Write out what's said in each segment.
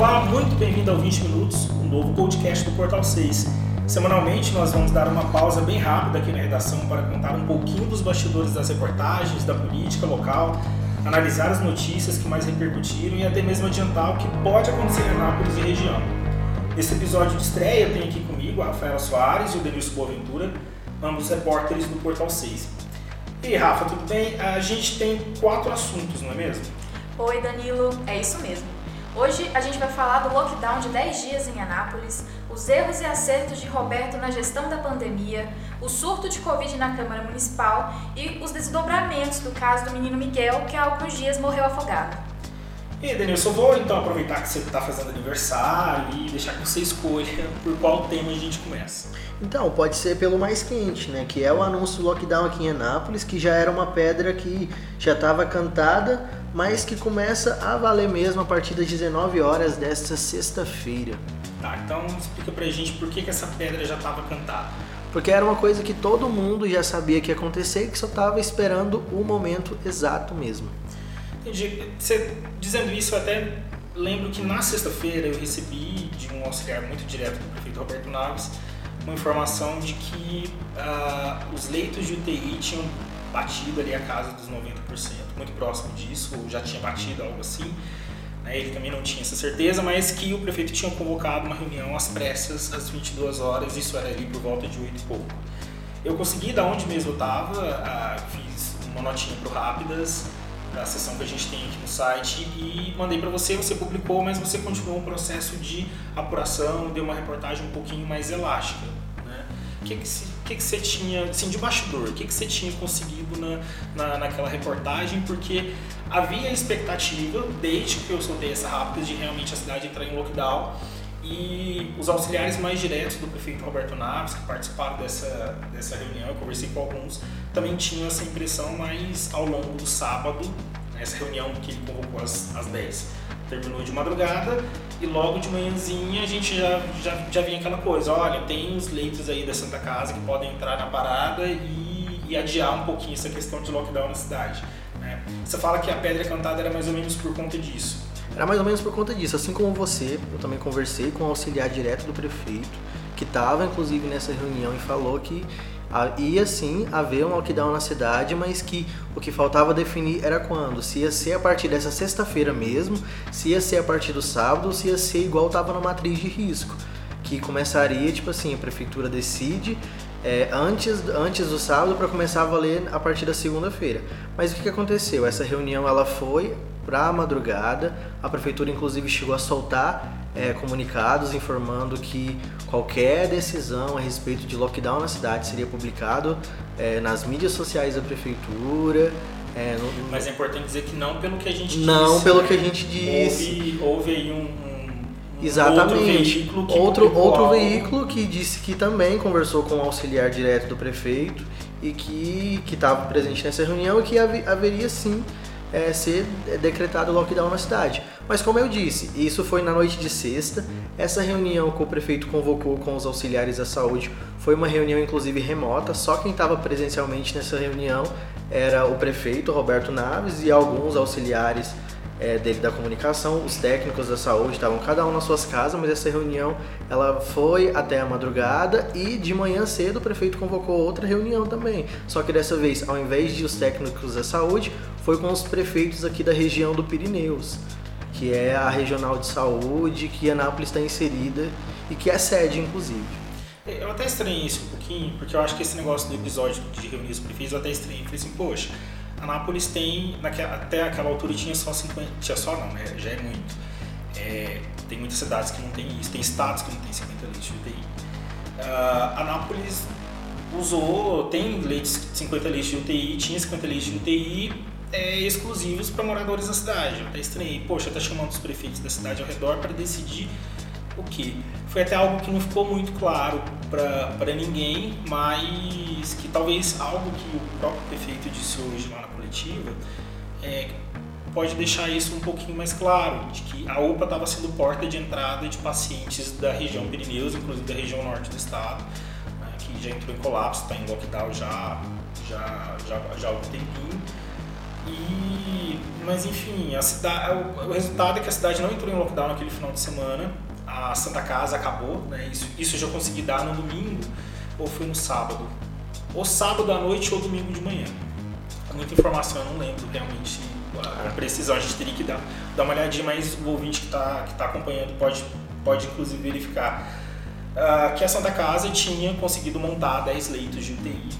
Olá, muito bem-vindo ao 20 Minutos, um novo podcast do Portal 6. Semanalmente nós vamos dar uma pausa bem rápida aqui na redação para contar um pouquinho dos bastidores das reportagens, da política local, analisar as notícias que mais repercutiram e até mesmo adiantar o que pode acontecer em Anápolis e região. Nesse episódio de estreia eu tenho aqui comigo a Rafaela Soares e o Denilson Boaventura, ambos repórteres do Portal 6. E Rafa, tudo bem? A gente tem quatro assuntos, não é mesmo? Oi, Danilo, é isso mesmo. Hoje a gente vai falar do lockdown de 10 dias em Anápolis, os erros e acertos de Roberto na gestão da pandemia, o surto de Covid na Câmara Municipal e os desdobramentos do caso do menino Miguel, que há alguns dias morreu afogado. E aí, Denilson, eu vou então aproveitar que você está fazendo aniversário e deixar que você escolha por qual tema a gente começa. Então, pode ser pelo mais quente, né? Que é o anúncio do lockdown aqui em Anápolis, que já era uma pedra que já estava cantada, mas que começa a valer mesmo a partir das 19 horas desta sexta-feira. Tá, então explica pra gente por que, que essa pedra já estava cantada. Porque era uma coisa que todo mundo já sabia que ia acontecer e que só estava esperando o momento exato mesmo. Entendi. Você, dizendo isso, eu até lembro que na sexta-feira eu recebi de um auxiliar muito direto do prefeito Roberto Naves uma informação de que uh, os leitos de UTI tinham batido ali a casa dos 90%, muito próximo disso, ou já tinha batido algo assim. Né? Ele também não tinha essa certeza, mas que o prefeito tinha convocado uma reunião às pressas, às 22 horas, isso era ali por volta de 8 e pouco. Eu consegui, da onde mesmo eu estava, uh, fiz uma notinha pro Rápidas, da sessão que a gente tem aqui no site e mandei para você, você publicou, mas você continuou um processo de apuração, deu uma reportagem um pouquinho mais elástica. Né? O que, que, que, que você tinha, assim, de bastidor, o que, que você tinha conseguido na, na, naquela reportagem? Porque havia expectativa, desde que eu soltei essa rápida, de realmente a cidade entrar em lockdown e os auxiliares mais diretos do prefeito Roberto Naves, que participaram dessa, dessa reunião, eu conversei com alguns, também tinham essa impressão, mas ao longo do sábado, essa reunião que ele convocou às, às 10, terminou de madrugada e logo de manhãzinha a gente já, já, já vinha aquela coisa, olha, tem os leitos aí da Santa Casa que podem entrar na parada e, e adiar um pouquinho essa questão de lockdown na cidade. Né? Você fala que a pedra cantada era mais ou menos por conta disso. Era mais ou menos por conta disso. Assim como você, eu também conversei com o auxiliar direto do prefeito, que estava inclusive nessa reunião e falou que ia sim haver um lockdown na cidade, mas que o que faltava definir era quando. Se ia ser a partir dessa sexta-feira mesmo, se ia ser a partir do sábado, se ia ser igual estava na matriz de risco. Que começaria, tipo assim, a prefeitura decide é, antes, antes do sábado para começar a valer a partir da segunda-feira. Mas o que, que aconteceu? Essa reunião ela foi para a madrugada. A prefeitura, inclusive, chegou a soltar é, comunicados informando que qualquer decisão a respeito de lockdown na cidade seria publicado é, nas mídias sociais da prefeitura. É, no... Mas é importante dizer que não pelo que a gente não disse. Não pelo que a gente disse. Houve, houve aí um, um Exatamente. outro veículo que outro, outro veículo que disse que também conversou com o auxiliar direto do prefeito e que estava presente nessa reunião e que haveria sim é, ser decretado lockdown na cidade. Mas como eu disse, isso foi na noite de sexta. Essa reunião que o prefeito convocou com os auxiliares da saúde foi uma reunião inclusive remota. Só quem estava presencialmente nessa reunião era o prefeito Roberto Naves e alguns auxiliares é, dele da comunicação, os técnicos da saúde estavam cada um nas suas casas, mas essa reunião ela foi até a madrugada e de manhã cedo o prefeito convocou outra reunião também. Só que dessa vez, ao invés de os técnicos da saúde, foi com os prefeitos aqui da região do Pirineus, que é a regional de saúde que Anápolis está inserida e que é sede, inclusive. Eu até estranhei isso um pouquinho, porque eu acho que esse negócio do episódio de reunir os prefeitos eu até estranhei. Falei assim, poxa, Anápolis tem, naquela, até aquela altura tinha só 50, tinha só não, né? já é muito. É, tem muitas cidades que não tem isso, tem estados que não tem 50 leitos de UTI. Uh, Anápolis usou, tem leitos, 50 leitos de UTI, tinha 50 leitos de UTI é, exclusivos para moradores da cidade. Até estranhei, poxa, tá chamando os prefeitos da cidade ao redor para decidir o que? Foi até algo que não ficou muito claro para ninguém, mas que talvez algo que o próprio prefeito disse hoje lá na coletiva é, pode deixar isso um pouquinho mais claro, de que a UPA estava sendo porta de entrada de pacientes da região Pirineus, inclusive da região norte do estado, né, que já entrou em colapso, está em lockdown já, já, já, já há algum tempinho. E, mas enfim, a cidade, o, o resultado é que a cidade não entrou em lockdown naquele final de semana. A Santa Casa acabou, né? Isso, isso eu já consegui dar no domingo ou foi no sábado. Ou sábado à noite ou domingo de manhã. Muita informação, eu não lembro realmente a precisão. A gente teria que dar, dar uma olhadinha, mas o ouvinte que está que tá acompanhando pode, pode inclusive verificar uh, que a Santa Casa tinha conseguido montar 10 leitos de UTI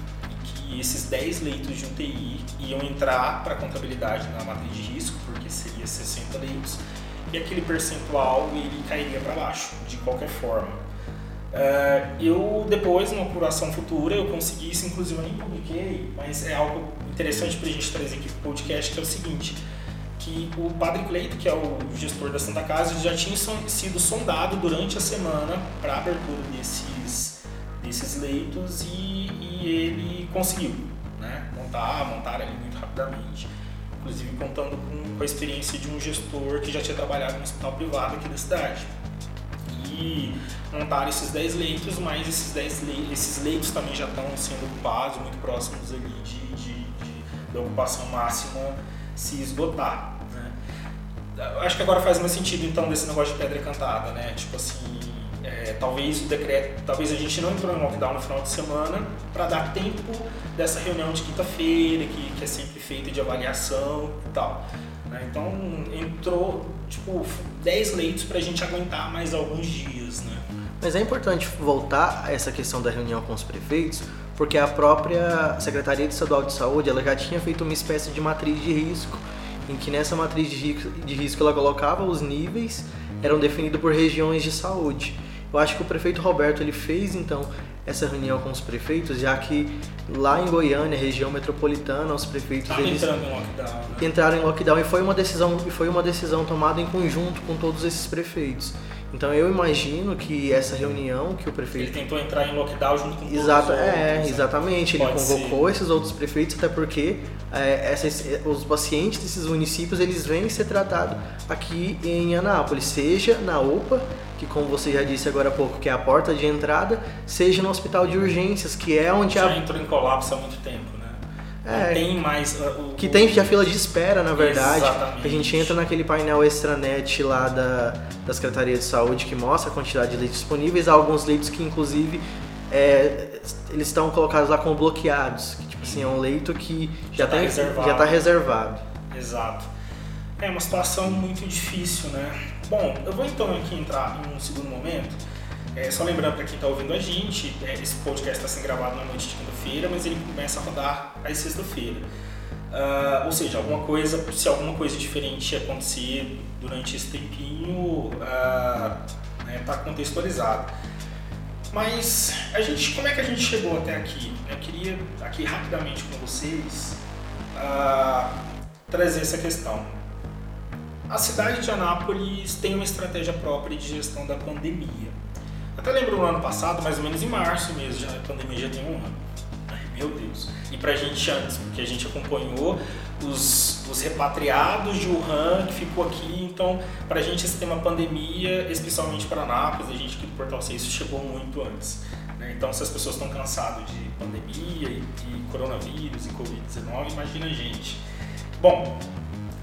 e esses 10 leitos de UTI iam entrar para contabilidade na matriz de risco, porque seria 60 leitos, e aquele percentual ele cairia para baixo, de qualquer forma. Uh, eu depois, numa apuração futura, eu consegui isso, inclusive eu nem publiquei, mas é algo interessante para a gente trazer aqui para o podcast, que é o seguinte, que o Padre Cleito, que é o gestor da Santa Casa, já tinha sido sondado durante a semana para a abertura desses, desses leitos e, ele conseguiu né, montar, montar ali muito rapidamente. Inclusive contando com, a experiência de um gestor que já tinha trabalhado no hospital privado aqui da cidade. E montaram esses 10 leitos, mas esses 10 leitos, esses leitos também já estão sendo ocupados, muito próximos ali de, de, de da ocupação máxima se esgotar. Né? Acho que agora faz mais sentido então desse negócio de pedra cantada, né? Tipo assim, é, talvez o decreto, talvez a gente não entrou em lockdown no final de semana para dar tempo dessa reunião de quinta-feira, que, que é sempre feita de avaliação e tal. Né? Então entrou tipo 10 leitos para a gente aguentar mais alguns dias. Né? Mas é importante voltar a essa questão da reunião com os prefeitos, porque a própria Secretaria Estadual de Saúde ela já tinha feito uma espécie de matriz de risco, em que nessa matriz de risco, ela colocava os níveis, eram definidos por regiões de saúde. Eu acho que o prefeito Roberto ele fez então essa reunião com os prefeitos, já que lá em Goiânia, região metropolitana, os prefeitos eles entrando em lockdown, né? entraram em lockdown e foi uma decisão e foi uma decisão tomada em conjunto com todos esses prefeitos. Então eu imagino que essa reunião que o prefeito. Ele tentou entrar em lockdown junto com Exato, todos é, né? exatamente. Ele Pode convocou ser. esses outros prefeitos, até porque é, essas, os pacientes desses municípios eles vêm ser tratados aqui em Anápolis, seja na UPA, que como você já disse agora há pouco, que é a porta de entrada, seja no hospital de urgências, que é onde Já a. entrou em colapso há muito tempo, né? É, tem mais. uh, o, Que tem já fila de espera, na verdade. Exatamente. A gente entra naquele painel extranet lá da, da Secretaria de Saúde que mostra a quantidade de leitos disponíveis. Há alguns leitos que, inclusive, é, eles estão colocados lá como bloqueados. Que, tipo assim, é um leito que já, Já tá tem- reservado. já tá reservado. Exato. É uma situação muito difícil, né? Bom, eu vou então aqui entrar em um segundo momento. É, só lembrando para quem está ouvindo a gente, é, esse podcast está sendo gravado na noite de quinta-feira, mas ele começa a rodar às sexta-feira. Ah, ou seja, alguma coisa, se alguma coisa diferente acontecer durante esse tempinho, está contextualizado. Mas a gente, como é que a gente chegou até aqui? Eu queria aqui rapidamente com vocês ah, trazer essa questão. A cidade de Anápolis tem uma estratégia própria de gestão da pandemia. Até lembro no ano passado, mais ou menos em março mesmo, já, a pandemia já tem um ano. Ai, meu Deus. E pra gente antes, porque a gente acompanhou os, os repatriados de Wuhan que ficou aqui, então pra gente esse tema pandemia, especialmente para Anápolis, a gente aqui do Portal 6 chegou muito antes. né? Então se as pessoas estão cansadas de pandemia e, e coronavírus e Covid-19, imagina a gente. Bom,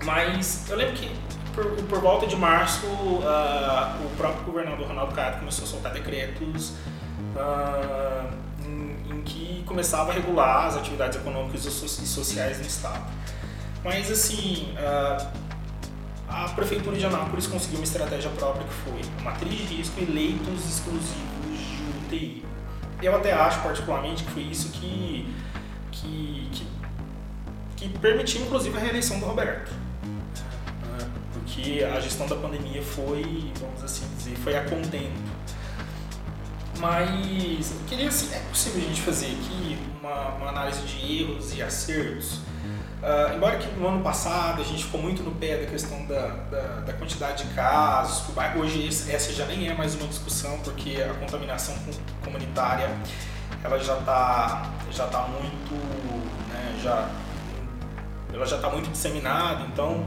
mas eu lembro que por, por volta de março, ah, o próprio governador Ronaldo Caiado começou a soltar decretos ah, em, em que começava a regular as atividades econômicas e so- sociais no estado. Mas assim, ah, a prefeitura de Anápolis conseguiu uma estratégia própria que foi matriz de risco e leitos exclusivos de UTI. Eu até acho particularmente que foi isso que, que, que, que permitiu inclusive a reeleição do Roberto porque a gestão da pandemia foi, vamos assim dizer, foi a contento. Mas eu queria, assim, é possível a gente fazer aqui uma, uma análise de erros e acertos. Ah, embora que no ano passado a gente ficou muito no pé da questão da, da, da quantidade de casos, que hoje essa já nem é mais uma discussão, porque a contaminação com- comunitária ela já está já tá muito, né, já, ela já está muito disseminada, então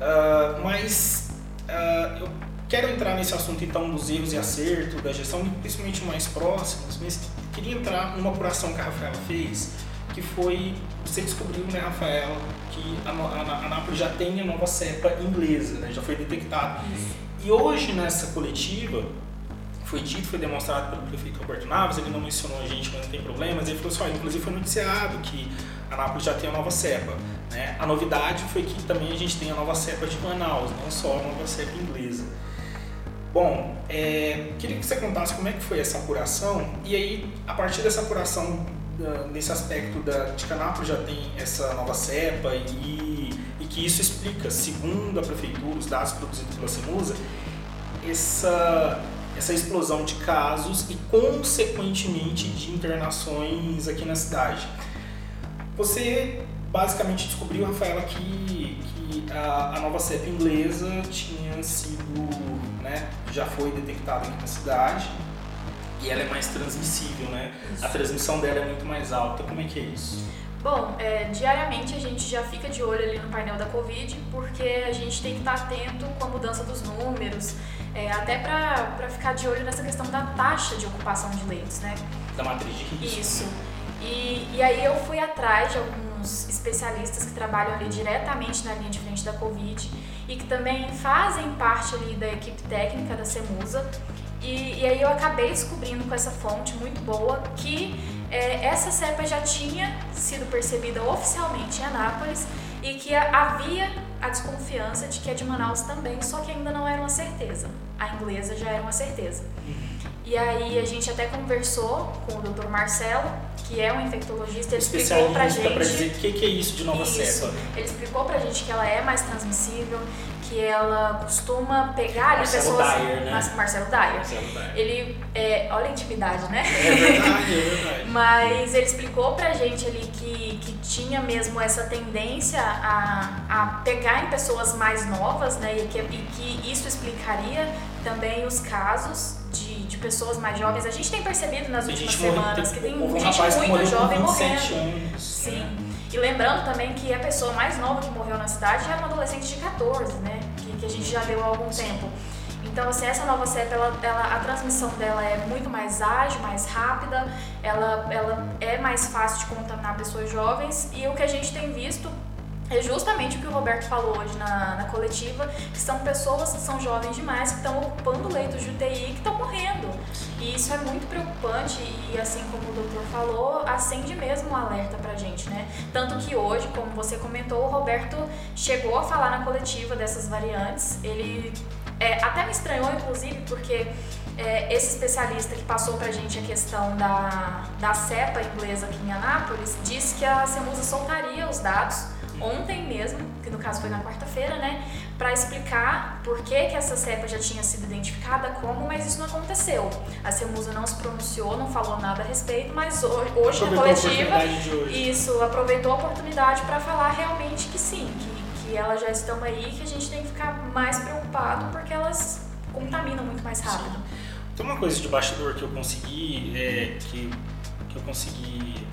ah, mas ah, eu quero entrar nesse assunto então dos erros e acertos da gestão, principalmente mais próximos, mas queria entrar numa apuração que a Rafaela fez, que foi, você descobriu, né, Rafaela, que a, a, a Nápoles já tem a nova cepa inglesa, né, já foi detectado. E hoje nessa coletiva, foi dito, foi demonstrado pelo prefeito Roberto Naves, ele não mencionou a gente, mas não tem problemas, ele falou assim, inclusive foi noticiado que a Nápoles já tem a nova cepa. Né? A novidade foi que também a gente tem a nova cepa de Manaus, não só a nova cepa inglesa. Bom, é, queria que você contasse como é que foi essa apuração e aí, a partir dessa apuração, nesse aspecto da, de Nápoles já tem essa nova cepa e, e que isso explica, segundo a prefeitura, os dados produzidos pela Semusa, essa essa explosão de casos e, consequentemente, de internações aqui na cidade. Você basicamente descobriu, Rafaela, que, que a, a nova cepa inglesa tinha sido, né, já foi detectada aqui na cidade e ela é mais transmissível, né? Isso. A transmissão dela é muito mais alta. Como é que é isso? Bom, é, diariamente a gente já fica de olho ali no painel da Covid, porque a gente tem que estar atento com a mudança dos números, é, até para ficar de olho nessa questão da taxa de ocupação de leitos, né? Da matriz de risco. Isso. E, e aí eu fui atrás de alguns especialistas que trabalham ali diretamente na linha de frente da Covid e que também fazem parte ali da equipe técnica da CEMUSA. E, e aí eu acabei descobrindo com essa fonte muito boa que é, essa cepa já tinha sido percebida oficialmente em Anápolis e que havia a desconfiança de que a de Manaus também, só que ainda não era uma certeza. A inglesa já era uma certeza. E aí a gente até conversou com o Dr. Marcelo, que é um infectologista, ele explicou pra gente. Pra dizer o que, que é isso de nova isso. cepa. Ele explicou pra gente que ela é mais transmissível, que ela costuma pegar Marcelo pessoas. Dyer, né? Marcelo Dyer. Marcelo Dyer. Ele. É, olha a intimidade, né? É verdade, é verdade. Mas ele explicou pra gente ali que, que tinha mesmo essa tendência a, a pegar em pessoas mais novas, né? E que, e que isso explicaria também os casos de, de pessoas mais jovens. A gente tem percebido nas últimas semanas que tem um gente muito jovem morrendo. Anos, Sim. Né? E lembrando também que a pessoa mais nova que morreu na cidade era uma adolescente de 14, né? Que, que a gente já deu há algum tempo. Então, assim, essa nova cepa, ela, ela, a transmissão dela é muito mais ágil, mais rápida, ela, ela é mais fácil de contaminar pessoas jovens e o que a gente tem visto é justamente o que o Roberto falou hoje na, na coletiva, que são pessoas que são jovens demais, que estão ocupando leitos de UTI que estão morrendo. E isso é muito preocupante e, assim como o doutor falou, acende mesmo um alerta pra gente, né? Tanto que hoje, como você comentou, o Roberto chegou a falar na coletiva dessas variantes, ele é, até me estranhou, inclusive, porque é, esse especialista que passou pra gente a questão da, da cepa inglesa aqui em Anápolis disse que a CEMUSA soltaria os dados ontem mesmo, que no caso foi na quarta-feira, né, para explicar por que, que essa cepa já tinha sido identificada, como, mas isso não aconteceu. A CEMUSA não se pronunciou, não falou nada a respeito, mas hoje, hoje na coletiva, isso, aproveitou a oportunidade para falar realmente que sim, que, que elas já estão aí, que a gente tem que ficar mais preocupado porque elas contaminam muito mais rápido. Sim. Tem uma coisa de bastidor que eu consegui, é, que, que eu consegui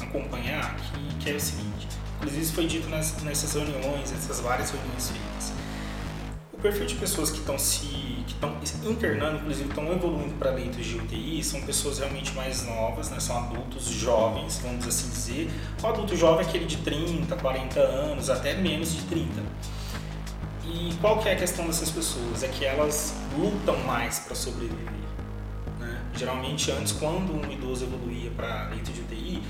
é, acompanhar, que, que é o seguinte Inclusive isso foi dito nessas reuniões, nessas várias reuniões feitas. O perfil de pessoas que estão se que estão internando, inclusive estão evoluindo para leitos de UTI, são pessoas realmente mais novas, né? são adultos jovens, vamos assim dizer. O adulto jovem é aquele de 30, 40 anos, até menos de 30. E qual que é a questão dessas pessoas? É que elas lutam mais para sobreviver. Né? Geralmente antes, quando um idoso evoluía para leito de UTI,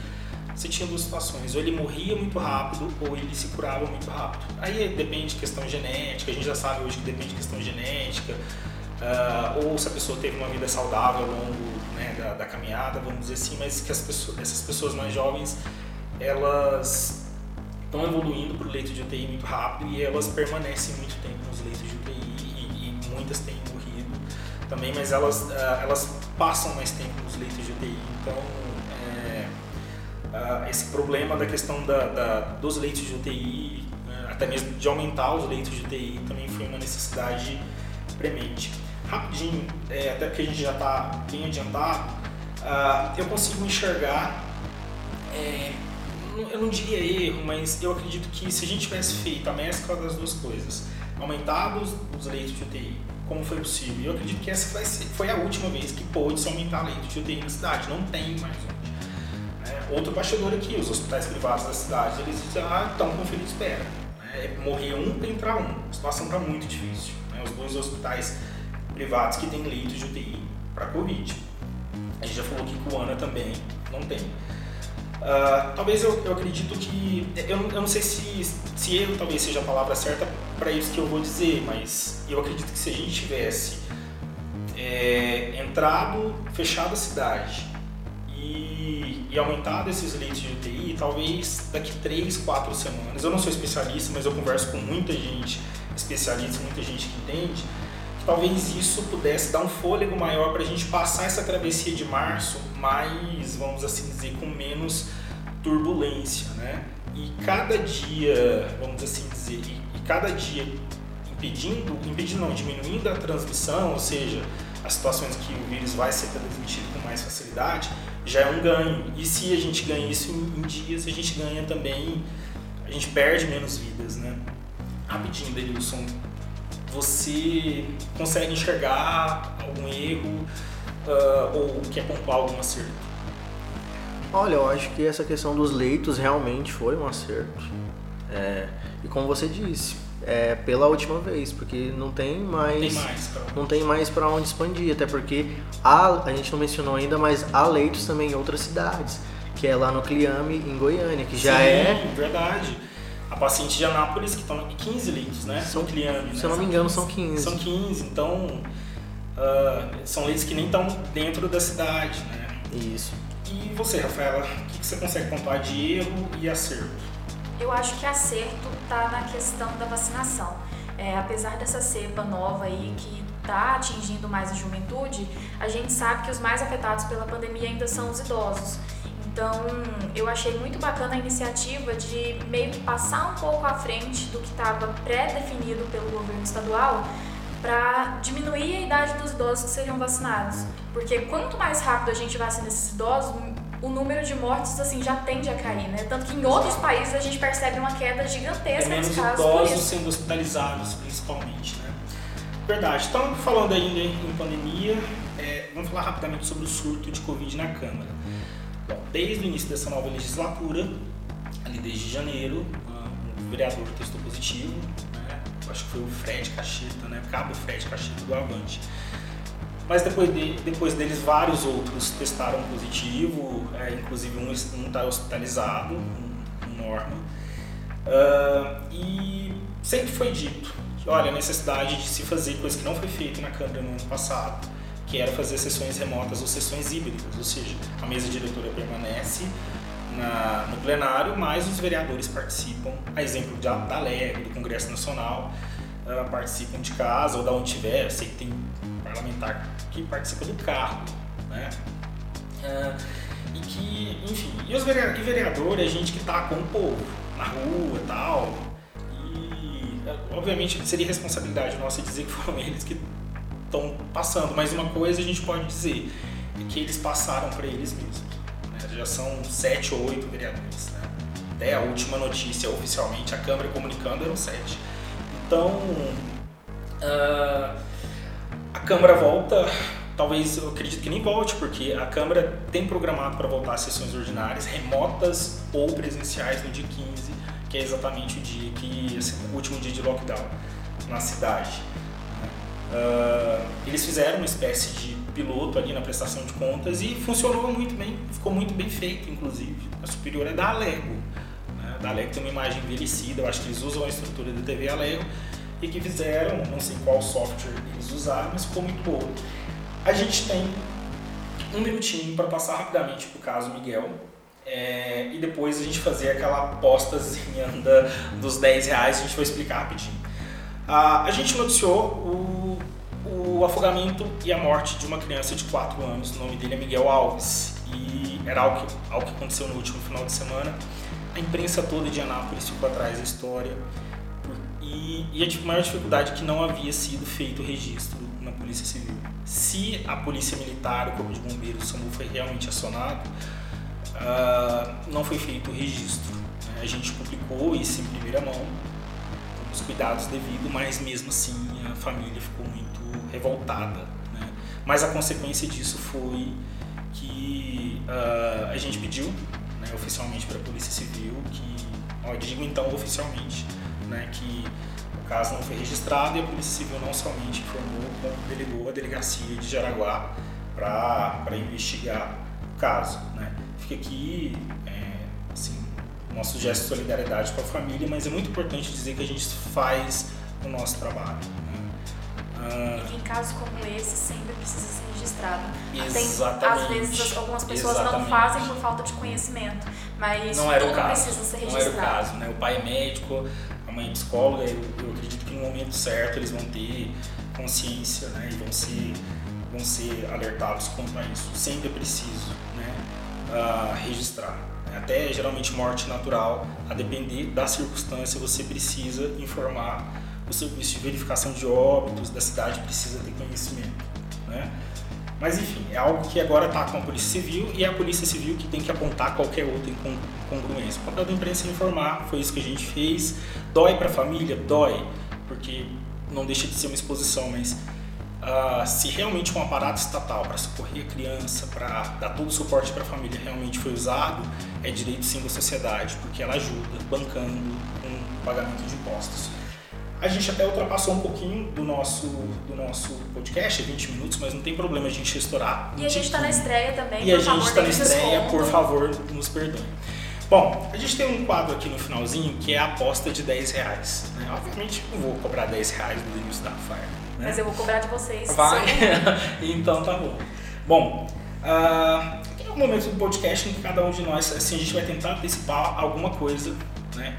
você tinha duas situações, ou ele morria muito rápido ou ele se curava muito rápido. Aí depende de questão genética, a gente já sabe hoje que depende de questão genética, uh, ou se a pessoa teve uma vida saudável ao longo né, da, da, caminhada, vamos dizer assim, mas que as pessoas, essas pessoas mais jovens, elas estão evoluindo para o leito de UTI muito rápido e elas permanecem muito tempo nos leitos de UTI e, e muitas têm morrido também, mas elas, uh, elas passam mais tempo nos leitos de UTI, então uh, esse problema da questão da, da, dos leitos de UTI, né, até mesmo de aumentar os leitos de UTI, também foi uma necessidade premente. Rapidinho, é, até porque a gente já está bem adiantado, uh, eu consigo enxergar, é, eu não diria erro, mas eu acredito que se a gente tivesse feito a mescla das duas coisas, aumentado os, os leitos de UTI, como foi possível. Eu acredito que essa foi a última vez que pôde se aumentar leitos de UTI na cidade. Não tem mais um. Outro bastidor aqui, os hospitais privados da cidade, eles já estão com fila de espera. Né? Morrer um para entrar um. A situação está muito difícil. Né? Os dois hospitais privados que têm leitos de UTI para Covid. A gente já falou que Cuana também não tem. Uh, talvez eu, eu acredito que. Eu, eu não sei se, se erro talvez seja a palavra certa para isso que eu vou dizer, mas eu acredito que se a gente tivesse é, entrado, fechado a cidade e, aumentado esses leitos de UTI, talvez daqui 3, 4 semanas, eu não sou especialista, mas eu converso com muita gente especialista, muita gente que entende, que talvez isso pudesse dar um fôlego maior para a gente passar essa travessia de março mais, vamos assim dizer, com menos turbulência, né? E cada dia, vamos assim dizer, e, e cada dia impedindo, impedindo não, diminuindo a transmissão, ou seja, as situações que o vírus vai ser transmitido com mais facilidade, já é um ganho. E se a gente ganha isso em, em dias, a gente ganha também, a gente perde menos vidas, né? Rapidinho, Denilson, você consegue enxergar algum erro uh, ou quer pontuar algum acerto? Olha, eu acho que essa questão dos leitos realmente foi um acerto. É, e como você disse, é, pela última vez, porque não tem mais, tem mais não tem mais para onde expandir, até porque há, a gente não mencionou ainda, mas há leitos também em outras cidades, que é lá no Cliame, em Goiânia, que já Sim, é verdade. A paciente de Anápolis que estão 15 leitos, né? São Cliame, Se né? eu não me engano, são 15. São 15, então uh, são leitos que nem estão dentro da cidade, né? Isso. E você, Rafaela, o que você consegue pontuar de erro e acerto? Eu acho que acerto está na questão da vacinação. É, apesar dessa cepa nova aí que está atingindo mais a juventude, a gente sabe que os mais afetados pela pandemia ainda são os idosos. Então, eu achei muito bacana a iniciativa de meio que passar um pouco à frente do que estava pré-definido pelo governo estadual para diminuir a idade dos idosos que sejam vacinados. Porque quanto mais rápido a gente vacina esses idosos, o número de mortes assim já tende a cair, né? Tanto que em outros países a gente percebe uma queda gigantesca nos casos idosos sendo hospitalizados, principalmente, né? Verdade. Então, falando ainda em pandemia, é, vamos falar rapidamente sobre o surto de Covid na Câmara. Bom, desde o início dessa nova legislatura, ali desde janeiro, um vereador testou positivo, né? Acho que foi o Fred Cacheta, né? Cabo Fred Cacheta do Avante mas depois, de, depois deles, vários outros testaram positivo, é, inclusive um está hospitalizado, um, um Norma. Uh, e sempre foi dito que, olha, a necessidade de se fazer coisa que não foi feita na Câmara no ano passado, que era fazer sessões remotas ou sessões híbridas, ou seja, a mesa diretora permanece na, no plenário, mas os vereadores participam, a exemplo de, da Alegre, do Congresso Nacional, uh, participam de casa ou da onde tiver, eu sei que tem parlamentar que participa do cargo, né? Uh, e que, enfim, e os vereadores, vereador é gente que está com o povo, na rua e tal. E, obviamente, seria responsabilidade nossa dizer que foram eles que estão passando, mas uma coisa a gente pode dizer, é que eles passaram para eles mesmos. Né? Já são sete ou oito vereadores, né? Até a última notícia, oficialmente, a Câmara comunicando, eram sete. Então, uh, a Câmara volta, talvez eu acredito que nem volte, porque a Câmara tem programado para voltar às sessões ordinárias, remotas ou presenciais, no dia 15, que é exatamente o dia que, assim, o último dia de lockdown na cidade. Uh, eles fizeram uma espécie de piloto ali na prestação de contas e funcionou muito bem, ficou muito bem feito, inclusive. A superior é da Alego. Né? Da Alego tem uma imagem envelhecida, eu acho que eles usam a estrutura da TV Alego e que fizeram, não sei qual software eles usaram, mas ficou muito boa. A gente tem um minutinho para passar rapidamente para o caso Miguel é, e depois a gente fazer aquela apostazinha da, dos 10 reais, a gente vai explicar rapidinho. Ah, a gente noticiou o, o afogamento e a morte de uma criança de 4 anos, o nome dele é Miguel Alves, e era algo que, algo que aconteceu no último final de semana. A imprensa toda de Anápolis ficou atrás da história. E, e a maior dificuldade é que não havia sido feito o registro na Polícia Civil. Se a Polícia Militar, o Corpo de Bombeiros, o SAMU foi realmente acionado, uh, não foi feito o registro. Né? A gente publicou isso em primeira mão, com os cuidados devidos, mas mesmo assim a família ficou muito revoltada. Né? Mas a consequência disso foi que uh, a gente pediu né, oficialmente para a Polícia Civil que, ó, digo então oficialmente, né, que o caso não foi registrado e a Polícia Civil não somente informou, como delegou a delegacia de Jaraguá para investigar o caso. Né. Fica aqui, é, assim, nosso gesto de solidariedade com a família, mas é muito importante dizer que a gente faz o nosso trabalho. Né. Ah, e em casos como esse sempre precisa ser registrado. Exatamente. Às vezes algumas pessoas Exatamente. não fazem por falta de conhecimento, mas não era tudo o caso. precisa ser Não registrado. era o caso, né? O pai é médico, mãe é psicóloga, eu, eu acredito que no momento certo eles vão ter consciência, né? E vão ser, vão ser alertados quanto a isso. Sempre é preciso, né? ah, registrar. Até geralmente morte natural, a depender da circunstância, você precisa informar o serviço de verificação de óbitos da cidade precisa ter conhecimento, né? Mas enfim, é algo que agora está com a Polícia Civil e é a Polícia Civil que tem que apontar qualquer outra incongruência. O papel da imprensa é informar, foi isso que a gente fez. Dói para a família? Dói, porque não deixa de ser uma exposição, mas ah, se realmente um aparato estatal para socorrer a criança, para dar todo o suporte para a família realmente foi usado, é direito sim da sociedade, porque ela ajuda bancando com o pagamento de impostos. A gente até ultrapassou um pouquinho do nosso, do nosso podcast, 20 minutos, mas não tem problema a gente estourar. E a gente está na estreia também, E a gente está na estreia, por favor, nos perdoe. Bom, a gente tem um quadro aqui no finalzinho que é a aposta de 10 reais. Né? Obviamente não vou cobrar 10 reais do Denilson da Fire. Né? Mas eu vou cobrar de vocês. Vai. então tá bom. Bom, ah, tem um momento do podcast em que cada um de nós, assim, a gente vai tentar antecipar alguma coisa, né?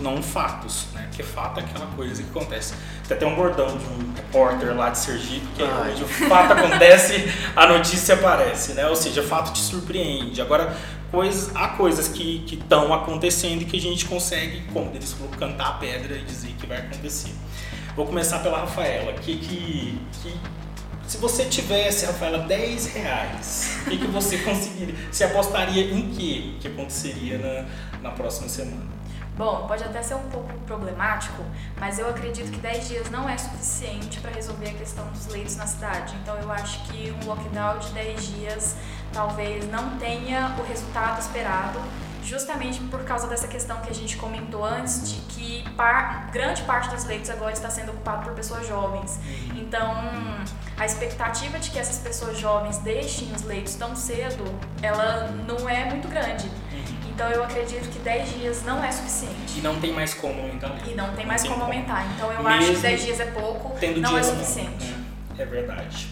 Não fatos, né? Porque fato é aquela coisa que acontece. Tem até um bordão de um repórter lá de Sergipe, que é Ai. onde o fato acontece, a notícia aparece, né? Ou seja, fato te surpreende. Agora, coisas, há coisas que estão acontecendo e que a gente consegue, como eles falou, cantar a pedra e dizer que vai acontecer. Vou começar pela Rafaela. Que, que, que se você tivesse, Rafaela, 10 reais, o que, que você conseguiria? Você apostaria em quê que aconteceria na, na próxima semana? Bom, pode até ser um pouco problemático, mas eu acredito que 10 dias não é suficiente para resolver a questão dos leitos na cidade. Então eu acho que um lockdown de 10 dias talvez não tenha o resultado esperado, justamente por causa dessa questão que a gente comentou antes, de que par- grande parte dos leitos agora está sendo ocupado por pessoas jovens. Então, a expectativa de que essas pessoas jovens deixem os leitos tão cedo, ela não é muito grande. Então eu acredito que 10 dias não é suficiente. E não tem mais como aumentar. E não tem mais tem como aumentar. Então eu Mesmo acho que 10 dias é pouco, não é suficiente. né? É verdade.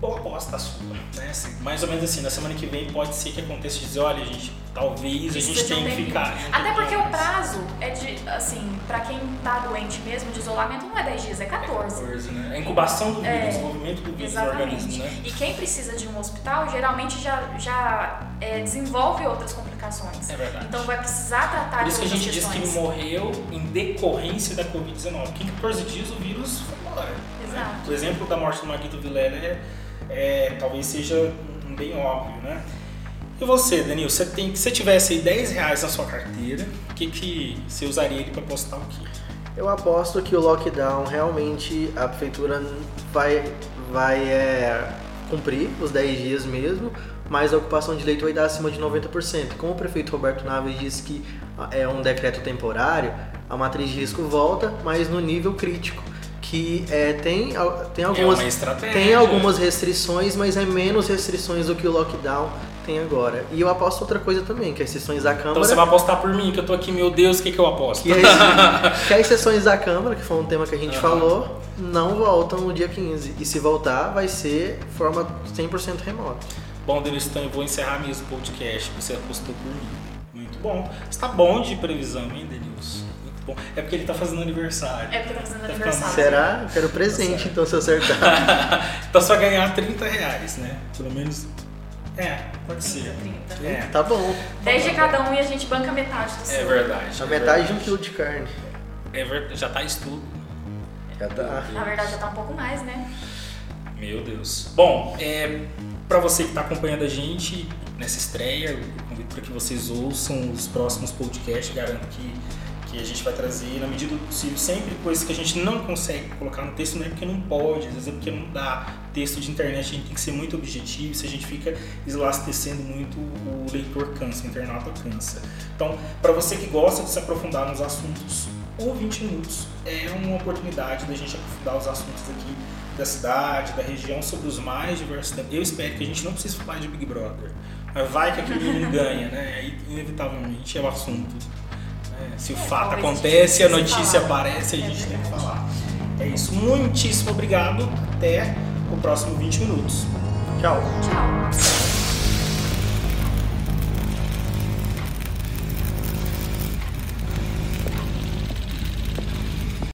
Boa aposta sua, né? Assim, mais ou menos assim, na semana que vem pode ser que aconteça de dizer, olha, gente, talvez a gente tenha que ficar. Até porque o prazo é de, assim, pra quem tá doente mesmo, de isolamento não é 10 dias, é 14. 14, né? A incubação do vírus, É, desenvolvimento do vírus no organismo, Exatamente. né? E quem precisa de um hospital geralmente já, já é, desenvolve outras complicações. É verdade. Então vai precisar tratar Por isso que a gente diz que ele questões. morreu em decorrência da Covid-19. Porque em 14 dias o vírus foi embora. Exato. O exemplo da morte do Maguito Vilela é, é- talvez seja um bem óbvio, né? E você, Danilo, você tem, se você tivesse aí 10 reais na sua carteira, o que, que você usaria ele para postar o quê? Eu aposto que o lockdown realmente a prefeitura vai, vai é, cumprir os 10 dias mesmo, mas a ocupação de leito vai dar acima de 90%. Como o prefeito Roberto Naves disse que ah, é um decreto temporário, a matriz de risco volta, mas no nível crítico. Que é, tem, tem algumas. é uma estratégia. Tem algumas restrições, mas é menos restrições do que o lockdown tem agora. E eu aposto outra coisa também, que as sessões da Câmara. Então você vai apostar por mim, que eu tô aqui, meu Deus, o que, que eu aposto? que, as, que as sessões da Câmara, que foi um tema que a gente Aham. falou, não voltam no dia 15. E se voltar, vai ser forma 100% remota. Bom, Denilson, então eu vou encerrar mesmo o podcast, você apostou por mim. Muito bom. Você tá bom de previsão, hein, Denilson? Bom. É porque ele tá fazendo aniversário. É porque tá fazendo Tá aniversário. Será? Eu quero presente, certo. então, se eu acertar. então vai ganhar 30 reais, né? Pelo menos. É, pode 30, ser. 30. É, tá bom. 10 de cada um e a gente banca metade do é seu. verdade. A é metade de um quilo de carne. É verdade. Já tá isso tudo. Já tá. Na verdade já tá um pouco mais, né? Meu Deus. Bom, é, para você que está acompanhando a gente nessa estreia, eu convido para que vocês ouçam os próximos podcasts. Garanto que, que a gente vai trazer, na medida do possível, sempre coisas que a gente não consegue colocar no texto, não é porque não pode, às vezes é porque não dá. Texto de internet a gente tem que ser muito objetivo, se a gente fica eslastecendo muito, o leitor cansa, o internauta cansa. Então, para você que gosta de se aprofundar nos assuntos, o 20 minutos é uma oportunidade da gente aprofundar os assuntos aqui da cidade, da região, sobre os mais diversos temas. Eu espero que a gente não precise falar de Big Brother, mas vai que aquele menino ganha, né? Aí, inevitavelmente, é o assunto. Né? Se o É, fato acontece, a notícia aparece, a É gente tem que falar. É isso. Muitíssimo obrigado. Até o próximo 20 minutos. Tchau. Tchau.